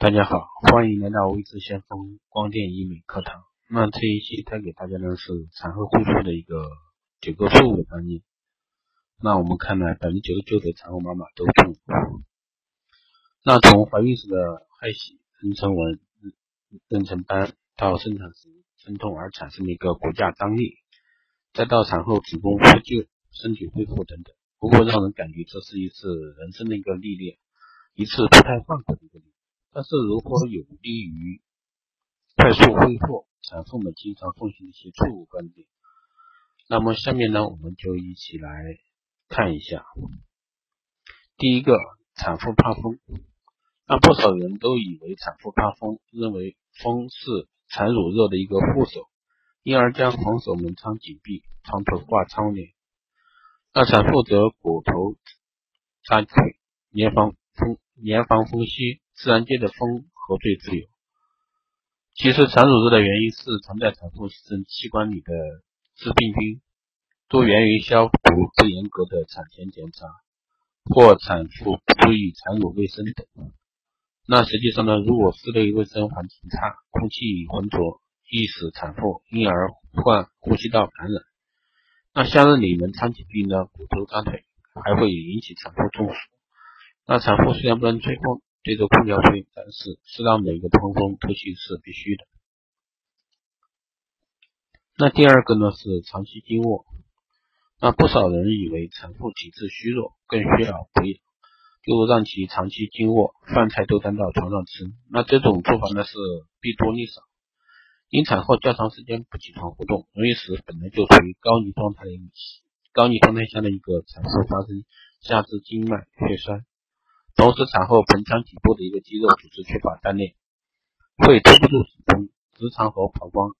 大家好，欢迎来到微智先锋光电医美课堂。那这一期带给大家呢是产后恢复的一个九个错误的观念。那我们看呢，百分之九十九的产后妈妈都中。那从怀孕时的害喜、妊娠纹、妊娠斑，到生产时疼痛而产生的一个骨架张力，再到产后子宫复旧、身体恢复等等，不过让人感觉这是一次人生的一个历练，一次不太放过的。但是如果有利于快速恢复，产妇们经常奉行的一些错误观点，那么下面呢，我们就一起来看一下。第一个，产妇怕风。那不少人都以为产妇怕风，认为风是产乳热的一个护手，因而将防守门窗紧闭，床头挂窗帘。那产妇则裹头扎腿，严防风，严防风息。自然界的风和最自由。其实产乳热的原因是藏在产妇生器官里的致病菌，多源于消毒不严格的产前检查，或产妇不注意产乳卫生等。那实际上呢，如果室内卫生环境差，空气浑浊，易使产妇因而患呼吸道感染。那夏日里门窗紧闭呢，骨头扎腿，还会引起产妇中暑。那产妇虽然不能吹风。对着空调吹，但是适当的一个通风透气是必须的。那第二个呢是长期经卧。那不少人以为产妇体质虚弱，更需要补养，就让其长期经卧，饭菜都端到床上吃。那这种做法呢是弊多利少，因产后较长时间不起床活动，容易使本来就处于高逆状态的高逆状态下的一个产妇发生下肢静脉血栓。同时，产后盆腔底部的一个肌肉组织缺乏锻炼，会托不住子宫、直肠和膀胱，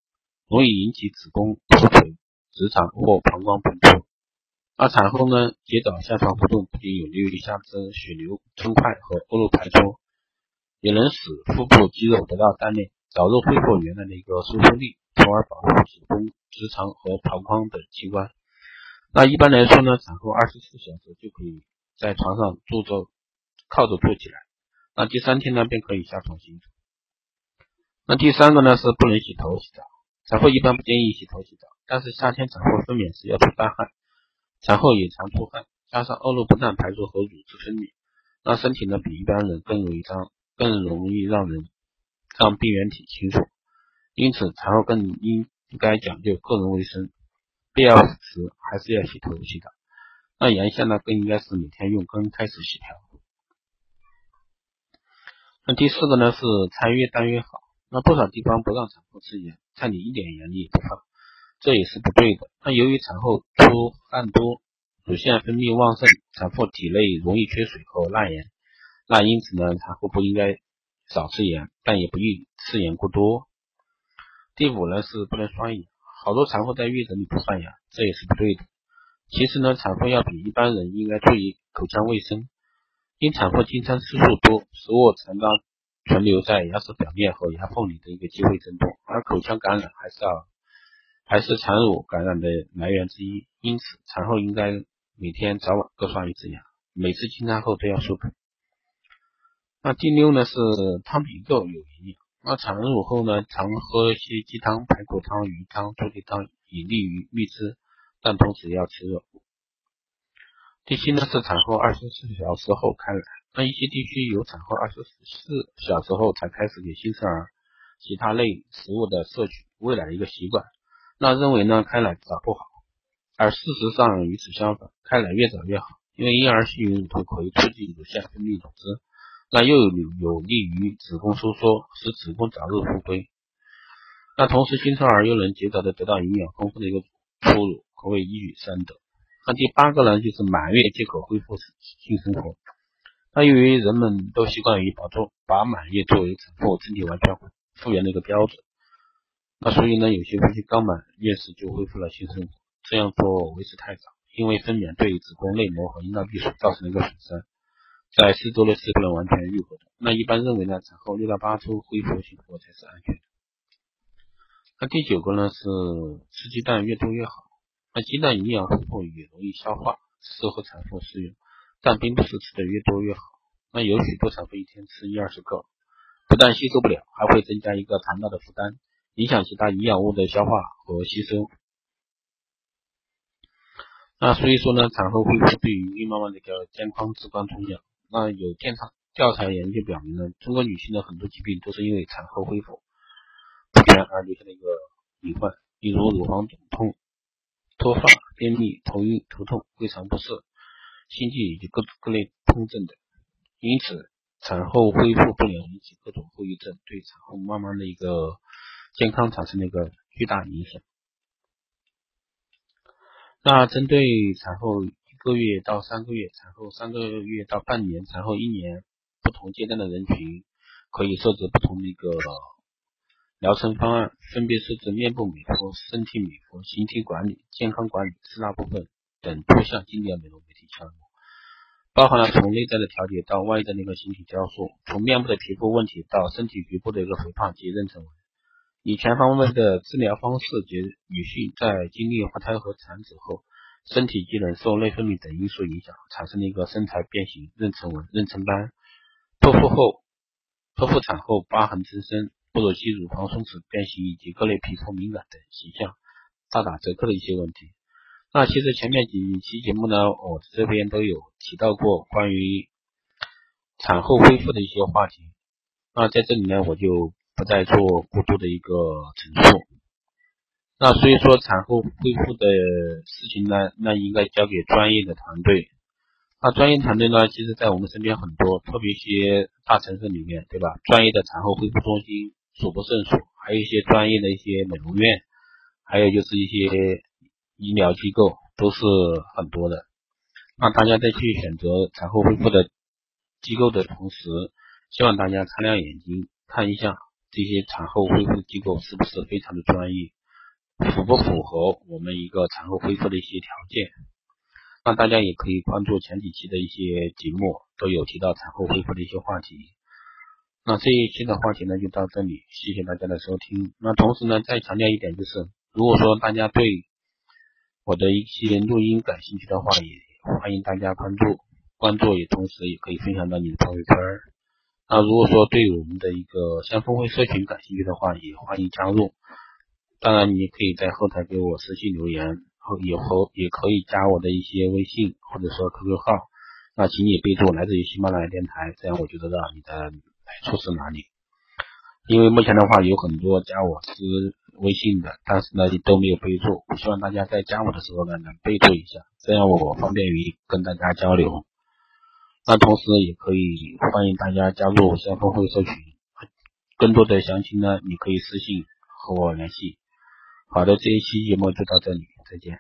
容易引起子宫脱垂、直肠或膀胱膨出。而产后呢，及早下床活动不仅有利于下肢血流增快和恶露排出，也能使腹部肌肉得到锻炼，早日恢复原来的一个收缩力，从而保护子宫、直肠和膀胱等器官。那一般来说呢，产后二十四小时就可以在床上坐着。靠着坐起来，那第三天呢便可以下床行走。那第三个呢是不能洗头洗澡，产后一般不建议洗头洗澡，但是夏天产后分娩时要出大汗，产后也常出汗，加上恶露不断排出和乳汁分泌，那身体呢比一般人更容易脏，更容易让人让病原体侵入，因此产后更应该讲究个人卫生，必要时还是要洗头洗澡。那阳线呢更应该是每天用羹开始洗调。第四个呢是餐越淡越好。那不少地方不让产妇吃盐，菜里一点盐也不放，这也是不对的。那由于产后出汗多，乳腺分泌旺盛，产妇体内容易缺水和钠盐，那因此呢，产后不应该少吃盐，但也不宜吃盐过多。第五呢是不能刷牙，好多产妇在月子里不刷牙，这也是不对的。其实呢，产妇要比一般人应该注意口腔卫生。因产妇进餐次数多，食物残渣存留在牙齿表面和牙缝里的一个机会增多，而口腔感染还是要还是产乳感染的来源之一。因此，产后应该每天早晚各刷一次牙，每次进餐后都要漱口。那第六呢是汤比够有营养。那产乳后呢，常喝一些鸡汤、排骨汤、鱼汤、猪蹄汤，以利于泌汁，但同时要吃肉。第七呢是产后二十四小时后开奶，那一些地区有产后二十四小时后才开始给新生儿其他类食物的摄取喂奶的一个习惯，那认为呢开奶早不好，而事实上与此相反，开奶越早越好，因为婴儿吸吮乳头可以促进乳腺分泌乳汁，那又有有利于子宫收缩，使子宫早日复归，那同时新生儿又能及早的得到营养丰富的一个初乳，可谓一举三得。那第八个呢，就是满月即可恢复性生活。那由于人们都习惯于把做把满月作为产妇身体完全复原的一个标准，那所以呢，有些夫妻刚满月时就恢复了性生活，这样做为时太早，因为分娩对子宫内膜和阴道闭锁造成了一个损伤，在四周内是不能完全愈合的。那一般认为呢，产后六到八周恢复性生活才是安全的。那第九个呢，是吃鸡蛋越多越好。那鸡蛋营养丰富，也容易消化，适合产妇食用，但并不是吃的越多越好。那有许多产妇一天吃一二十个，不但吸收不了，还会增加一个肠道的负担，影响其他营养物的消化和吸收。那所以说呢，产后恢复对于孕妈妈的一个健康至关重要。那有调查调查研究表明呢，中国女性的很多疾病都是因为产后恢复不全而留下的一个隐患，比如乳房肿痛、脱发、便秘、头晕、头痛、胃肠不适、心悸以及各各类痛症等。因此，产后恢复不良引起各种后遗症，对产后妈妈的一个健康产生了一个巨大影响。那针对产后一个月到三个月、产后三个月到半年、产后一年不同阶段的人群，可以设置不同的一个疗程方案，分别设置面部美肤、身体美肤、形体管理、健康管理四大部分等多项经典美容美体项目，包含了从内在的调节到外在的一个形体雕塑，从面部的皮肤问题到身体局部的一个肥胖及妊娠纹。以全方位的治疗方式，及女性在经历怀胎和产子后，身体机能受内分泌等因素影响，产生了一个身材变形、妊娠纹、妊娠斑、剖腹后、剖腹产后疤痕增生、哺乳期乳房松弛变形以及各类皮肤敏感等形象大打折扣的一些问题。那其实前面几期节目呢，我这边都有提到过关于产后恢复的一些话题。那在这里呢，我就。不再做过多的一个陈述，那所以说产后恢复的事情呢，那应该交给专业的团队。那专业团队呢，其实在我们身边很多，特别一些大城市里面，对吧？专业的产后恢复中心数不胜数，还有一些专业的一些美容院，还有就是一些医疗机构都是很多的。那大家在去选择产后恢复的机构的同时，希望大家擦亮眼睛看一下。这些产后恢复机构是不是非常的专业，符不符合我们一个产后恢复的一些条件？那大家也可以关注前几期的一些节目，都有提到产后恢复的一些话题。那这一期的话题呢，就到这里，谢谢大家的收听。那同时呢，再强调一点就是，如果说大家对我的一些录音感兴趣的话，也欢迎大家关注，关注也同时也可以分享到你的朋友圈。那如果说对我们的一个先锋会社群感兴趣的话，也欢迎加入。当然，你可以在后台给我私信留言，后以后也可以加我的一些微信或者说 QQ 号。那请你备注来自于喜马拉雅电台，这样我就知道你的出自哪里。因为目前的话有很多加我私微信的，但是呢都没有备注。我希望大家在加我的时候呢能备注一下，这样我方便于跟大家交流。那同时也可以欢迎大家加入先锋会社群，更多的详情呢，你可以私信和我联系。好的，这一期节目就到这里，再见。